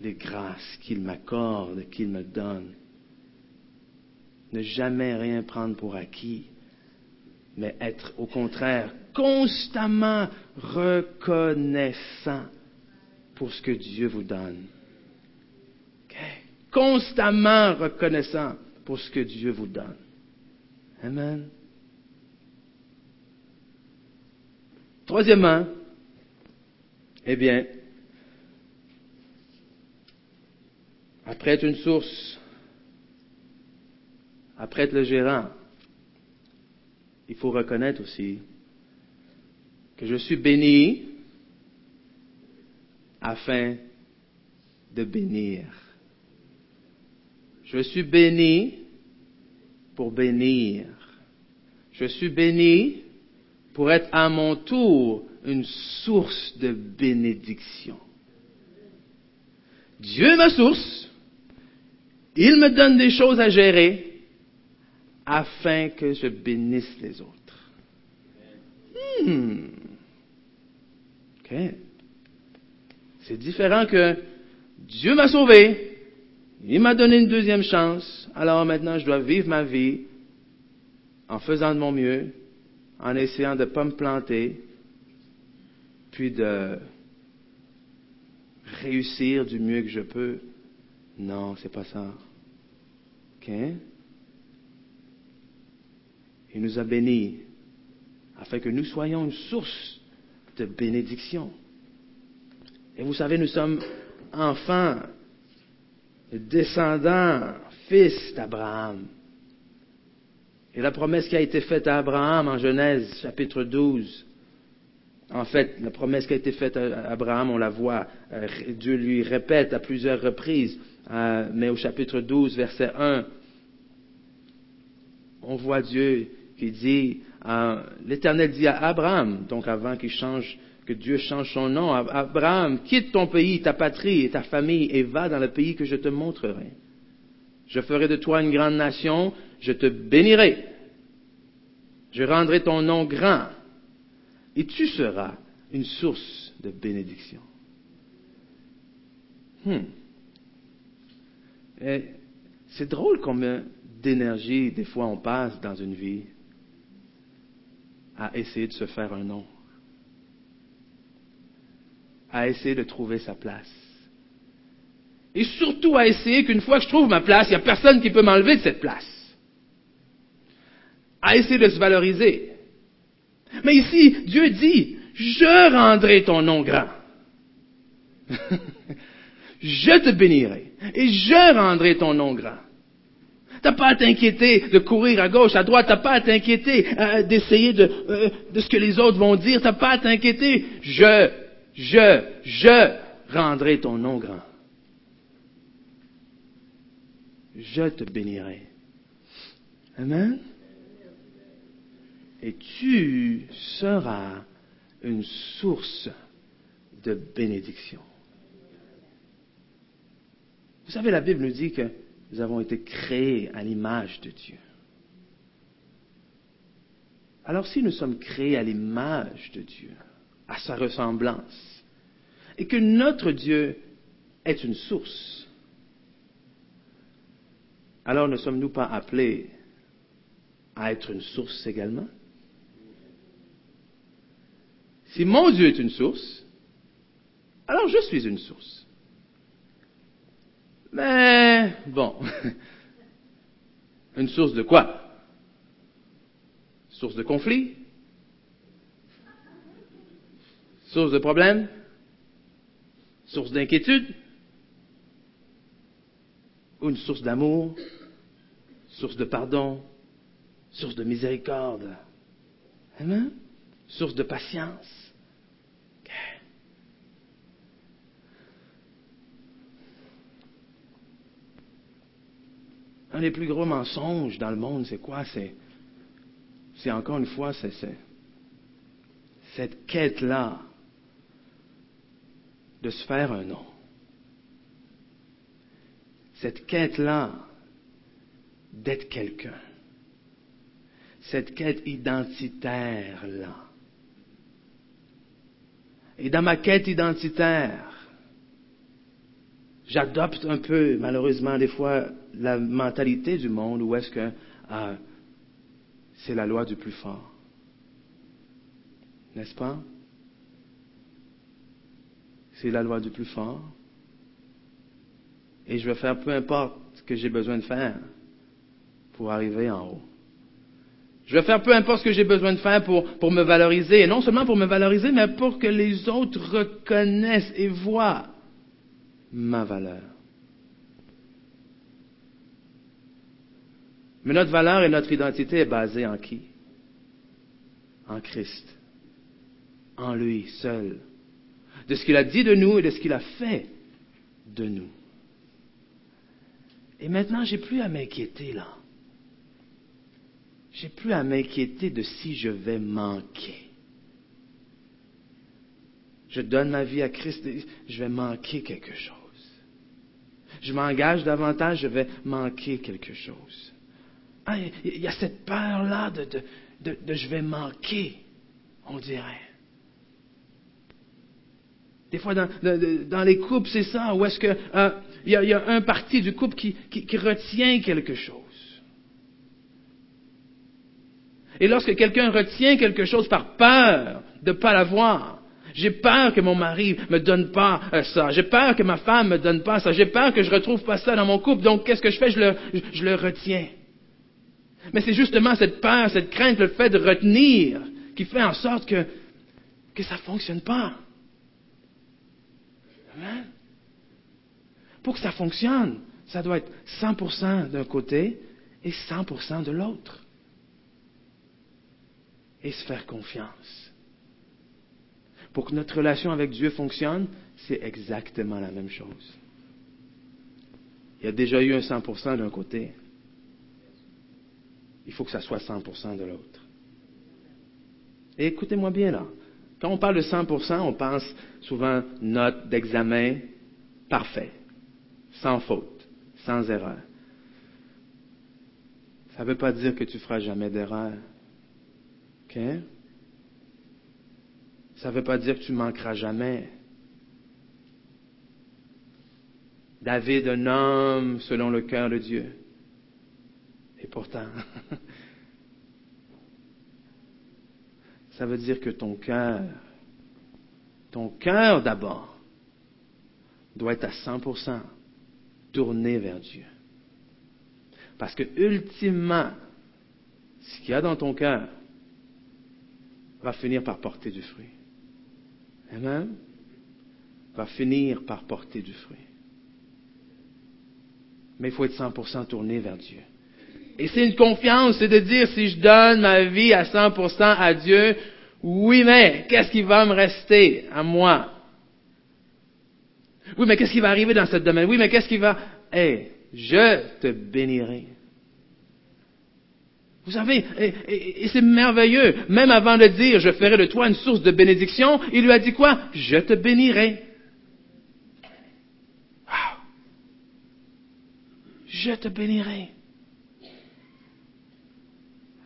des grâces qu'il m'accorde, qu'il me donne. Ne jamais rien prendre pour acquis, mais être au contraire constamment reconnaissant pour ce que Dieu vous donne. Constamment reconnaissant pour ce que Dieu vous donne. Amen. Troisièmement, eh bien, après être une source, après être le gérant, il faut reconnaître aussi que je suis béni afin de bénir. Je suis béni pour bénir. Je suis béni pour être à mon tour une source de bénédiction. Dieu est ma source. Il me donne des choses à gérer afin que je bénisse les autres. Hmm. C'est différent que Dieu m'a sauvé, il m'a donné une deuxième chance, alors maintenant je dois vivre ma vie en faisant de mon mieux, en essayant de ne pas me planter, puis de réussir du mieux que je peux. Non, c'est pas ça. OK? Il nous a bénis afin que nous soyons une source de bénédiction. Et vous savez, nous sommes enfants, descendants, fils d'Abraham. Et la promesse qui a été faite à Abraham en Genèse chapitre 12, en fait, la promesse qui a été faite à Abraham, on la voit, euh, Dieu lui répète à plusieurs reprises, euh, mais au chapitre 12, verset 1, on voit Dieu qui dit, euh, l'Éternel dit à Abraham, donc avant qu'il change, que Dieu change son nom, Abraham, quitte ton pays, ta patrie et ta famille et va dans le pays que je te montrerai. Je ferai de toi une grande nation, je te bénirai. Je rendrai ton nom grand et tu seras une source de bénédiction. Hmm. C'est drôle combien d'énergie, des fois, on passe dans une vie à essayer de se faire un nom, à essayer de trouver sa place. Et surtout à essayer qu'une fois que je trouve ma place, il n'y a personne qui peut m'enlever de cette place. À essayer de se valoriser. Mais ici, Dieu dit, je rendrai ton nom grand. je te bénirai et je rendrai ton nom grand. T'as pas à t'inquiéter de courir à gauche, à droite. T'as pas à t'inquiéter euh, d'essayer de, euh, de ce que les autres vont dire. T'as pas à t'inquiéter. Je, je, je rendrai ton nom grand. Je te bénirai. Amen. Et tu seras une source de bénédiction. Vous savez, la Bible nous dit que nous avons été créés à l'image de Dieu. Alors si nous sommes créés à l'image de Dieu, à sa ressemblance, et que notre Dieu est une source, alors ne sommes-nous pas appelés à être une source également? Si mon Dieu est une source, alors je suis une source. Mais bon, une source de quoi? Source de conflit? Source de problème? Source d'inquiétude Ou une source d'amour Source de pardon Source de miséricorde. Amen Source de patience. Un des plus gros mensonges dans le monde, c'est quoi? C'est, c'est encore une fois, c'est, cette quête-là de se faire un nom. Cette quête-là d'être quelqu'un. Cette quête identitaire-là. Et dans ma quête identitaire, j'adopte un peu, malheureusement, des fois, la mentalité du monde où est-ce que ah, c'est la loi du plus fort. N'est-ce pas? C'est la loi du plus fort. Et je vais faire peu importe ce que j'ai besoin de faire pour arriver en haut. Je vais faire peu importe ce que j'ai besoin de faire pour, pour me valoriser. Et non seulement pour me valoriser, mais pour que les autres reconnaissent et voient ma valeur. Mais notre valeur et notre identité est basée en qui? En Christ. En lui seul. De ce qu'il a dit de nous et de ce qu'il a fait de nous. Et maintenant, j'ai plus à m'inquiéter là. J'ai plus à m'inquiéter de si je vais manquer. Je donne ma vie à Christ, et je vais manquer quelque chose. Je m'engage davantage, je vais manquer quelque chose. Ah, il y a cette peur-là de, de, je vais manquer, on dirait. Des fois, dans, les couples, c'est ça, où est-ce que euh, il y, a un parti du couple qui, retient quelque chose. Et lorsque quelqu'un retient quelque chose par peur de ne pas l'avoir, j'ai peur que mon mari me donne pas euh, ça. J'ai peur que ma femme me donne pas ça. J'ai peur que je retrouve pas ça dans mon couple. Donc, qu'est-ce que je fais? Je le, retiens. Mais c'est justement cette peur, cette crainte, le fait de retenir qui fait en sorte que, que ça ne fonctionne pas. Amen. Pour que ça fonctionne, ça doit être 100% d'un côté et 100% de l'autre. Et se faire confiance. Pour que notre relation avec Dieu fonctionne, c'est exactement la même chose. Il y a déjà eu un 100% d'un côté il faut que ça soit 100% de l'autre. Et écoutez-moi bien là. Quand on parle de 100%, on pense souvent note d'examen parfait, sans faute, sans erreur. Ça ne veut pas dire que tu feras jamais d'erreur. OK? Ça ne veut pas dire que tu manqueras jamais. David, un homme selon le cœur de Dieu. Et pourtant, ça veut dire que ton cœur, ton cœur d'abord, doit être à 100% tourné vers Dieu. Parce que ultimement, ce qu'il y a dans ton cœur va finir par porter du fruit. Amen? Va finir par porter du fruit. Mais il faut être 100% tourné vers Dieu. Et c'est une confiance, c'est de dire si je donne ma vie à 100% à Dieu, oui, mais qu'est-ce qui va me rester à moi? Oui, mais qu'est-ce qui va arriver dans ce domaine? Oui, mais qu'est-ce qui va... Eh, je te bénirai. Vous savez, et, c'est merveilleux. Même avant de dire, je ferai de toi une source de bénédiction, il lui a dit quoi? Je te bénirai. Je te bénirai.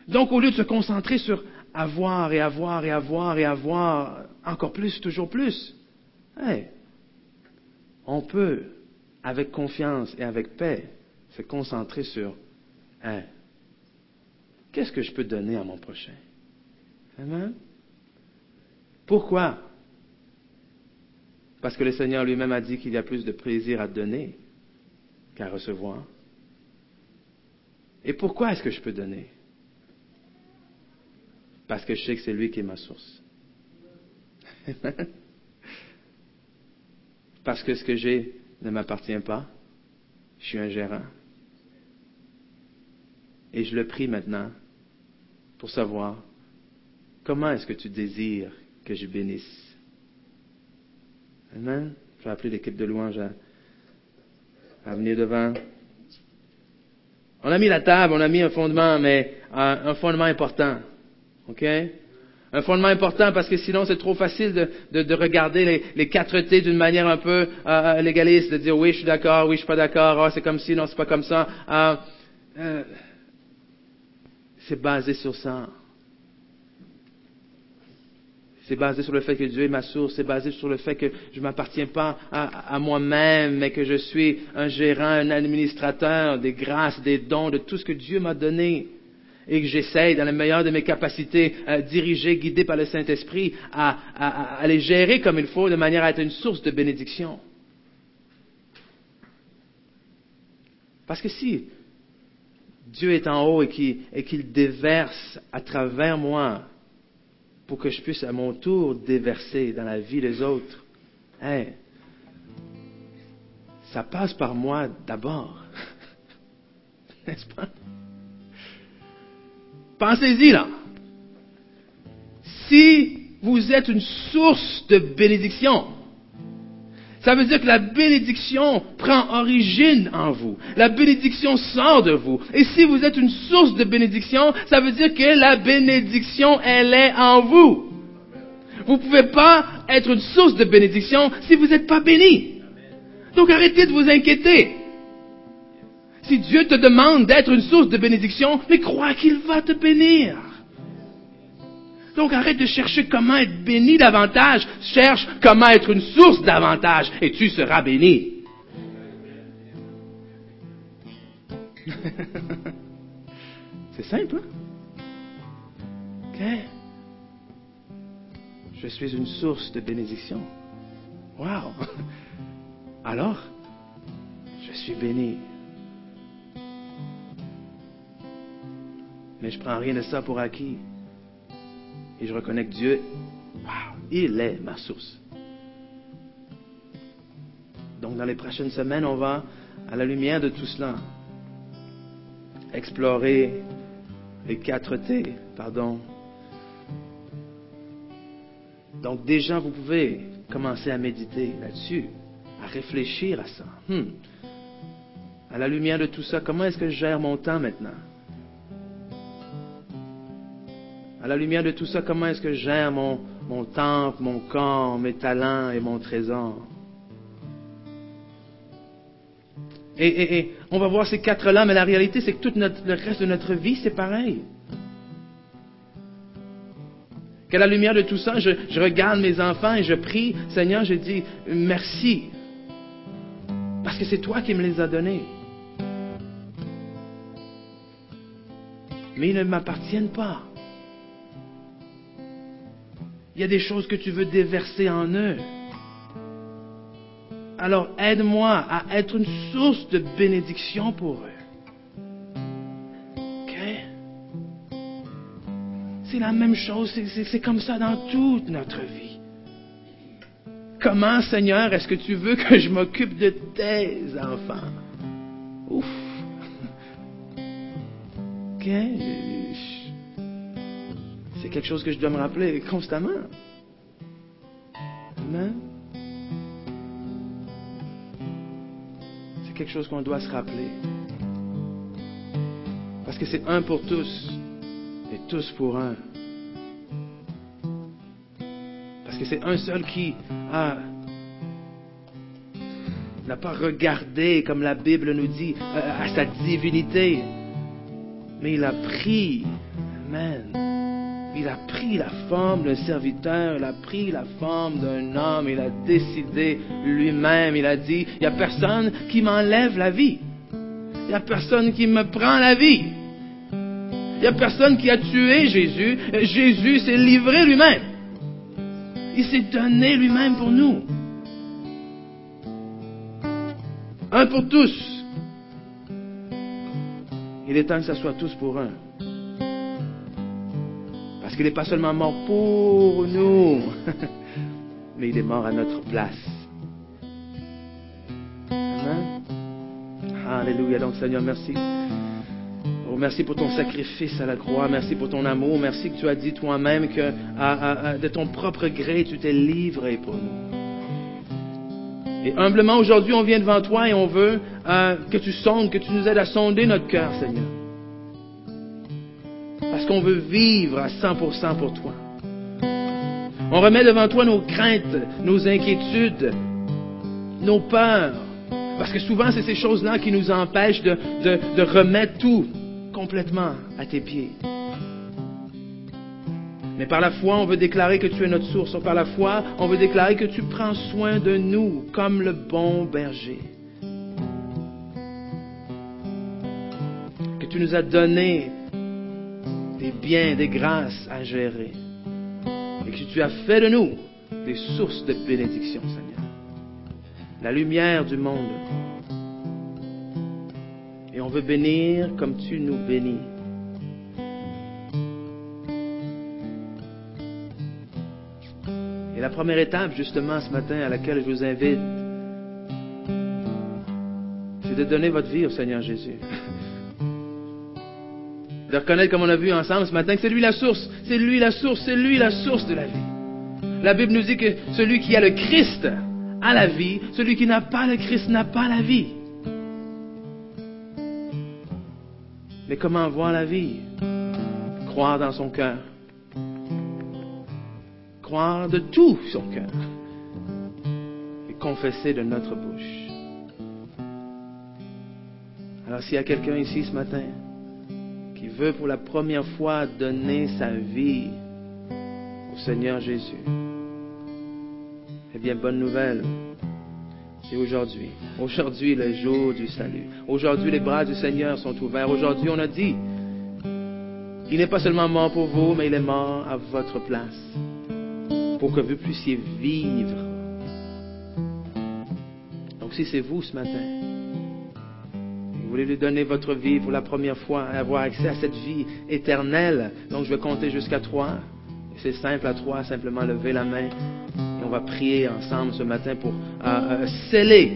Donc, au lieu de se concentrer sur avoir et avoir et avoir et avoir encore plus, toujours plus, on peut, avec confiance et avec paix, se concentrer sur qu'est-ce que je peux donner à mon prochain? Amen. Pourquoi? Parce que le Seigneur lui-même a dit qu'il y a plus de plaisir à donner qu'à recevoir. Et pourquoi est-ce que je peux donner? Parce que je sais que c'est lui qui est ma source. Parce que ce que j'ai ne m'appartient pas. Je suis un gérant. Et je le prie maintenant pour savoir comment est-ce que tu désires que je bénisse. Amen. Je vais appeler l'équipe de louange à, venir devant. On a mis la table, on a mis un fondement, mais un fondement important. OK? Un fondement important parce que sinon c'est trop facile de, de, regarder les, quatre T d'une manière un peu euh, euh, légaliste, de dire oui je suis d'accord, oui je suis pas d'accord, oh, c'est comme ci, non c'est pas comme ça. Euh, euh, c'est basé sur ça. C'est basé sur le fait que Dieu est ma source. C'est basé sur le fait que je ne m'appartiens pas à moi-même, mais que je suis un gérant, un administrateur des grâces, des dons, de tout ce que Dieu m'a donné et que j'essaye, dans la meilleure de mes capacités, à diriger, guidé par le Saint-Esprit, à, les gérer comme il faut, de manière à être une source de bénédiction. Parce que si Dieu est en haut et qu'il déverse à travers moi pour que je puisse à mon tour déverser dans la vie des autres, hein, ça passe par moi d'abord. N'est-ce pas? Pensez-y là. Si vous êtes une source de bénédiction, ça veut dire que la bénédiction prend origine en vous. La bénédiction sort de vous. Et si vous êtes une source de bénédiction, ça veut dire que la bénédiction, elle est en vous. Vous ne pouvez pas être une source de bénédiction si vous n'êtes pas béni. Donc arrêtez de vous inquiéter. Si Dieu te demande d'être une source de bénédiction, mais crois qu'il va te bénir. Donc arrête de chercher comment être béni davantage, cherche comment être une source davantage et tu seras béni. C'est simple, hein? Je suis une source de bénédiction. Wow! Alors, je suis béni. Mais je prends rien de ça pour acquis. Et je reconnais que Dieu, il est ma source. Donc dans les prochaines semaines, on va, à la lumière de tout cela, explorer les quatre T, pardon. Donc déjà, vous pouvez commencer à méditer là-dessus, à réfléchir à ça. Hmm. À la lumière de tout ça, comment est-ce que je gère mon temps maintenant? La lumière de tout ça, comment est-ce que gère mon, temple, mon corps, mes talents et mon trésor? Et, on va voir ces quatre-là, mais la réalité, c'est que tout le reste de notre vie, c'est pareil. Qu'à la lumière de tout ça, je, je regarde mes enfants et je prie, Seigneur, je dis merci. Parce que c'est toi qui me les as donnés. Mais ils ne m'appartiennent pas. Il y a des choses que tu veux déverser en eux. Alors aide-moi à être une source de bénédiction pour eux. OK? C'est la même chose, c'est comme ça dans toute notre vie. Comment, Seigneur, est-ce que tu veux que je m'occupe de tes enfants? Ouf! OK? Quelque chose que je dois me rappeler constamment. Amen. C'est quelque chose qu'on doit se rappeler. Parce que c'est un pour tous et tous pour un. Parce que c'est un seul qui a n'a pas regardé, comme la Bible nous dit, à sa divinité, mais il a pris, Amen, il a pris la forme d'un serviteur, il a pris la forme d'un homme, il a décidé lui-même, il a dit, il n'y a personne qui m'enlève la vie. Il n'y a personne qui me prend la vie. Il n'y a personne qui a tué Jésus. Jésus s'est livré lui-même. Il s'est donné lui-même pour nous. Un pour tous. Il est temps que ce soit tous pour un. Qu'il n'est pas seulement mort pour nous, mais il est mort à notre place. Amen. Alléluia. Donc, Seigneur, merci. Oh, merci pour ton sacrifice à la croix. Merci pour ton amour. Merci que tu as dit toi-même que de ton propre gré, tu t'es livré pour nous. Et humblement, aujourd'hui, on vient devant toi et on veut euh, que tu sondes, que tu nous aides à sonder notre cœur, Seigneur qu'on veut vivre à 100% pour toi. On remet devant toi nos craintes, nos inquiétudes, nos peurs. Parce que souvent, c'est ces choses-là qui nous empêchent de, de remettre tout complètement à tes pieds. Mais par la foi, on veut déclarer que tu es notre source. Par la foi, on veut déclarer que tu prends soin de nous comme le bon berger. Que tu nous as donné des biens, des grâces à gérer. Et que tu as fait de nous des sources de bénédiction, Seigneur. La lumière du monde. Et on veut bénir comme tu nous bénis. Et la première étape, justement, ce matin, à laquelle je vous invite, c'est de donner votre vie au Seigneur Jésus de reconnaître, comme on a vu ensemble ce matin, que c'est lui la source, c'est lui la source, c'est lui la source de la vie. La Bible nous dit que celui qui a le Christ a la vie, celui qui n'a pas le Christ n'a pas la vie. Mais comment voir la vie? Croire dans son cœur. Croire de tout son cœur. Et confesser de notre bouche. Alors s'il y a quelqu'un ici ce matin veut pour la première fois donner sa vie au Seigneur Jésus, eh bien, bonne nouvelle. C'est aujourd'hui. Aujourd'hui, le jour du salut. Aujourd'hui, les bras du Seigneur sont ouverts. Aujourd'hui, on a dit, il n'est pas seulement mort pour vous, mais il est mort à votre place. Pour que vous puissiez vivre. Donc, si c'est vous ce matin, vous voulez lui donner votre vie pour la première fois, avoir accès à cette vie éternelle. Donc je vais compter jusqu'à trois. C'est simple à trois, simplement lever la main. Et on va prier ensemble ce matin pour euh, euh, sceller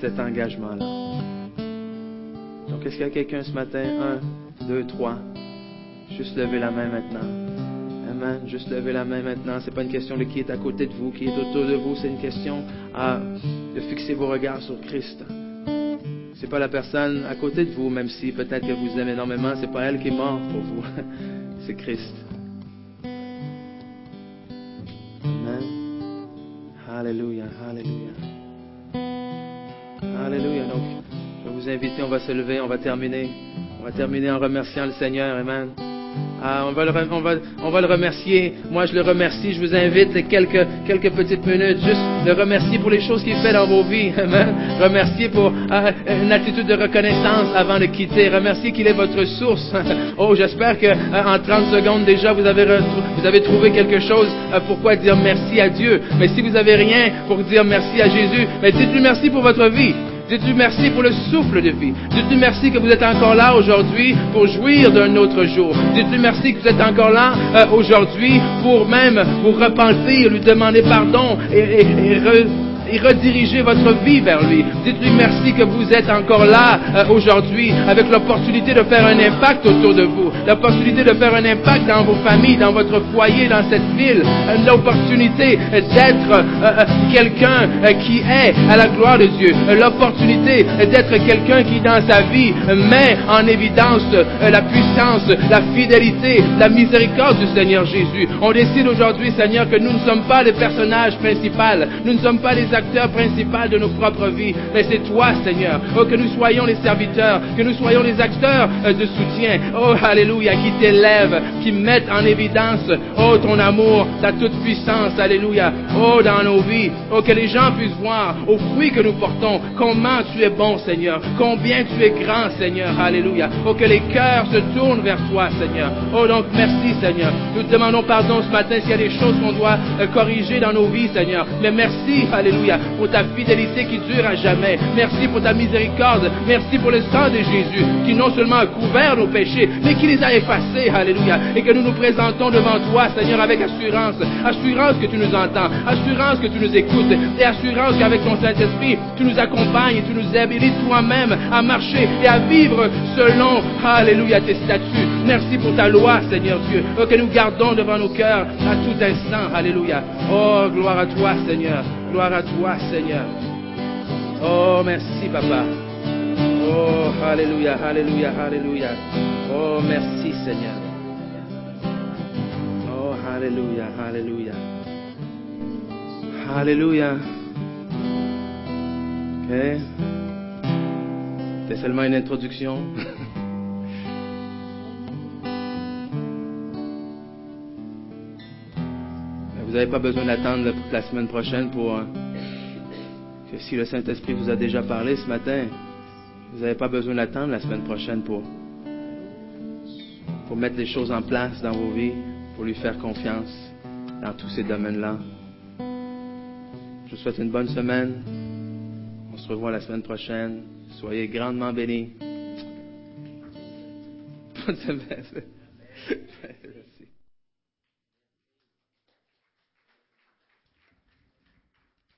cet engagement-là. Donc est-ce qu'il y a quelqu'un ce matin? Un, deux, trois. Juste lever la main maintenant. Amen. Juste lever la main maintenant. C'est pas une question de qui est à côté de vous, qui est autour de vous. C'est une question euh, de fixer vos regards sur Christ. C'est pas la personne à côté de vous, même si peut-être que vous aimez énormément, c'est pas elle qui est morte pour vous. c'est Christ. Amen. Alléluia, Alléluia. Alléluia. Donc, je vais vous inviter, on va se lever, on va terminer. On va terminer en remerciant le Seigneur. Amen. Ah, on, va le, on, va, on va le remercier. Moi, je le remercie. Je vous invite quelques, quelques petites minutes, juste le remercier pour les choses qu'il fait dans vos vies. Remercier pour ah, une attitude de reconnaissance avant de quitter. Remercier qu'il est votre source. Oh, j'espère que en 30 secondes déjà, vous avez, vous avez trouvé quelque chose pourquoi dire merci à Dieu. Mais si vous avez rien pour dire merci à Jésus, mais dites-lui merci pour votre vie. Dites-lui merci pour le souffle de vie. Dites-lui merci que vous êtes encore là aujourd'hui pour jouir d'un autre jour. Dites-lui merci que vous êtes encore là euh, aujourd'hui pour même vous repentir, lui demander pardon et, et, et rediriger votre vie vers lui. Dites-lui merci que vous êtes encore là euh, aujourd'hui avec l'opportunité de faire un impact autour de vous, l'opportunité de faire un impact dans vos familles, dans votre foyer, dans cette ville, euh, l'opportunité d'être euh, quelqu'un qui est à la gloire de Dieu, l'opportunité d'être quelqu'un qui dans sa vie met en évidence la puissance, la fidélité, la miséricorde du Seigneur Jésus. On décide aujourd'hui, Seigneur, que nous ne sommes pas les personnages principaux, nous ne sommes pas les acteur principal de nos propres vies, mais c'est toi, Seigneur. Oh, que nous soyons les serviteurs, que nous soyons les acteurs euh, de soutien. Oh, Alléluia, qui t'élèvent, qui mettent en évidence, oh, ton amour, ta toute puissance, Alléluia. Oh, dans nos vies. Oh, que les gens puissent voir aux fruits que nous portons, comment tu es bon, Seigneur, combien tu es grand, Seigneur. Alléluia. Oh, que les cœurs se tournent vers toi, Seigneur. Oh, donc, merci, Seigneur. Nous te demandons pardon ce matin s'il y a des choses qu'on doit euh, corriger dans nos vies, Seigneur. Mais merci, Alléluia pour ta fidélité qui dure à jamais. Merci pour ta miséricorde. Merci pour le sang de Jésus qui non seulement a couvert nos péchés, mais qui les a effacés. Alléluia. Et que nous nous présentons devant toi, Seigneur, avec assurance. Assurance que tu nous entends. Assurance que tu nous écoutes. Et assurance qu'avec ton Saint-Esprit, tu nous accompagnes, tu nous habilites toi-même à marcher et à vivre selon, Alléluia, tes statuts. Merci pour ta loi, Seigneur Dieu, oh, que nous gardons devant nos cœurs à tout instant. Alléluia. Oh, gloire à toi, Seigneur. Gloire à toi, Seigneur. Oh, merci, Papa. Oh, Alléluia, Alléluia, Alléluia. Oh, merci, Seigneur. Oh, Alléluia, Alléluia. Alléluia. Ok. C'est seulement une introduction. Vous n'avez pas besoin d'attendre la semaine prochaine pour euh, que si le Saint-Esprit vous a déjà parlé ce matin, vous n'avez pas besoin d'attendre la semaine prochaine pour, pour mettre les choses en place dans vos vies, pour lui faire confiance dans tous ces domaines-là. Je vous souhaite une bonne semaine. On se revoit la semaine prochaine. Soyez grandement bénis. Bonne semaine.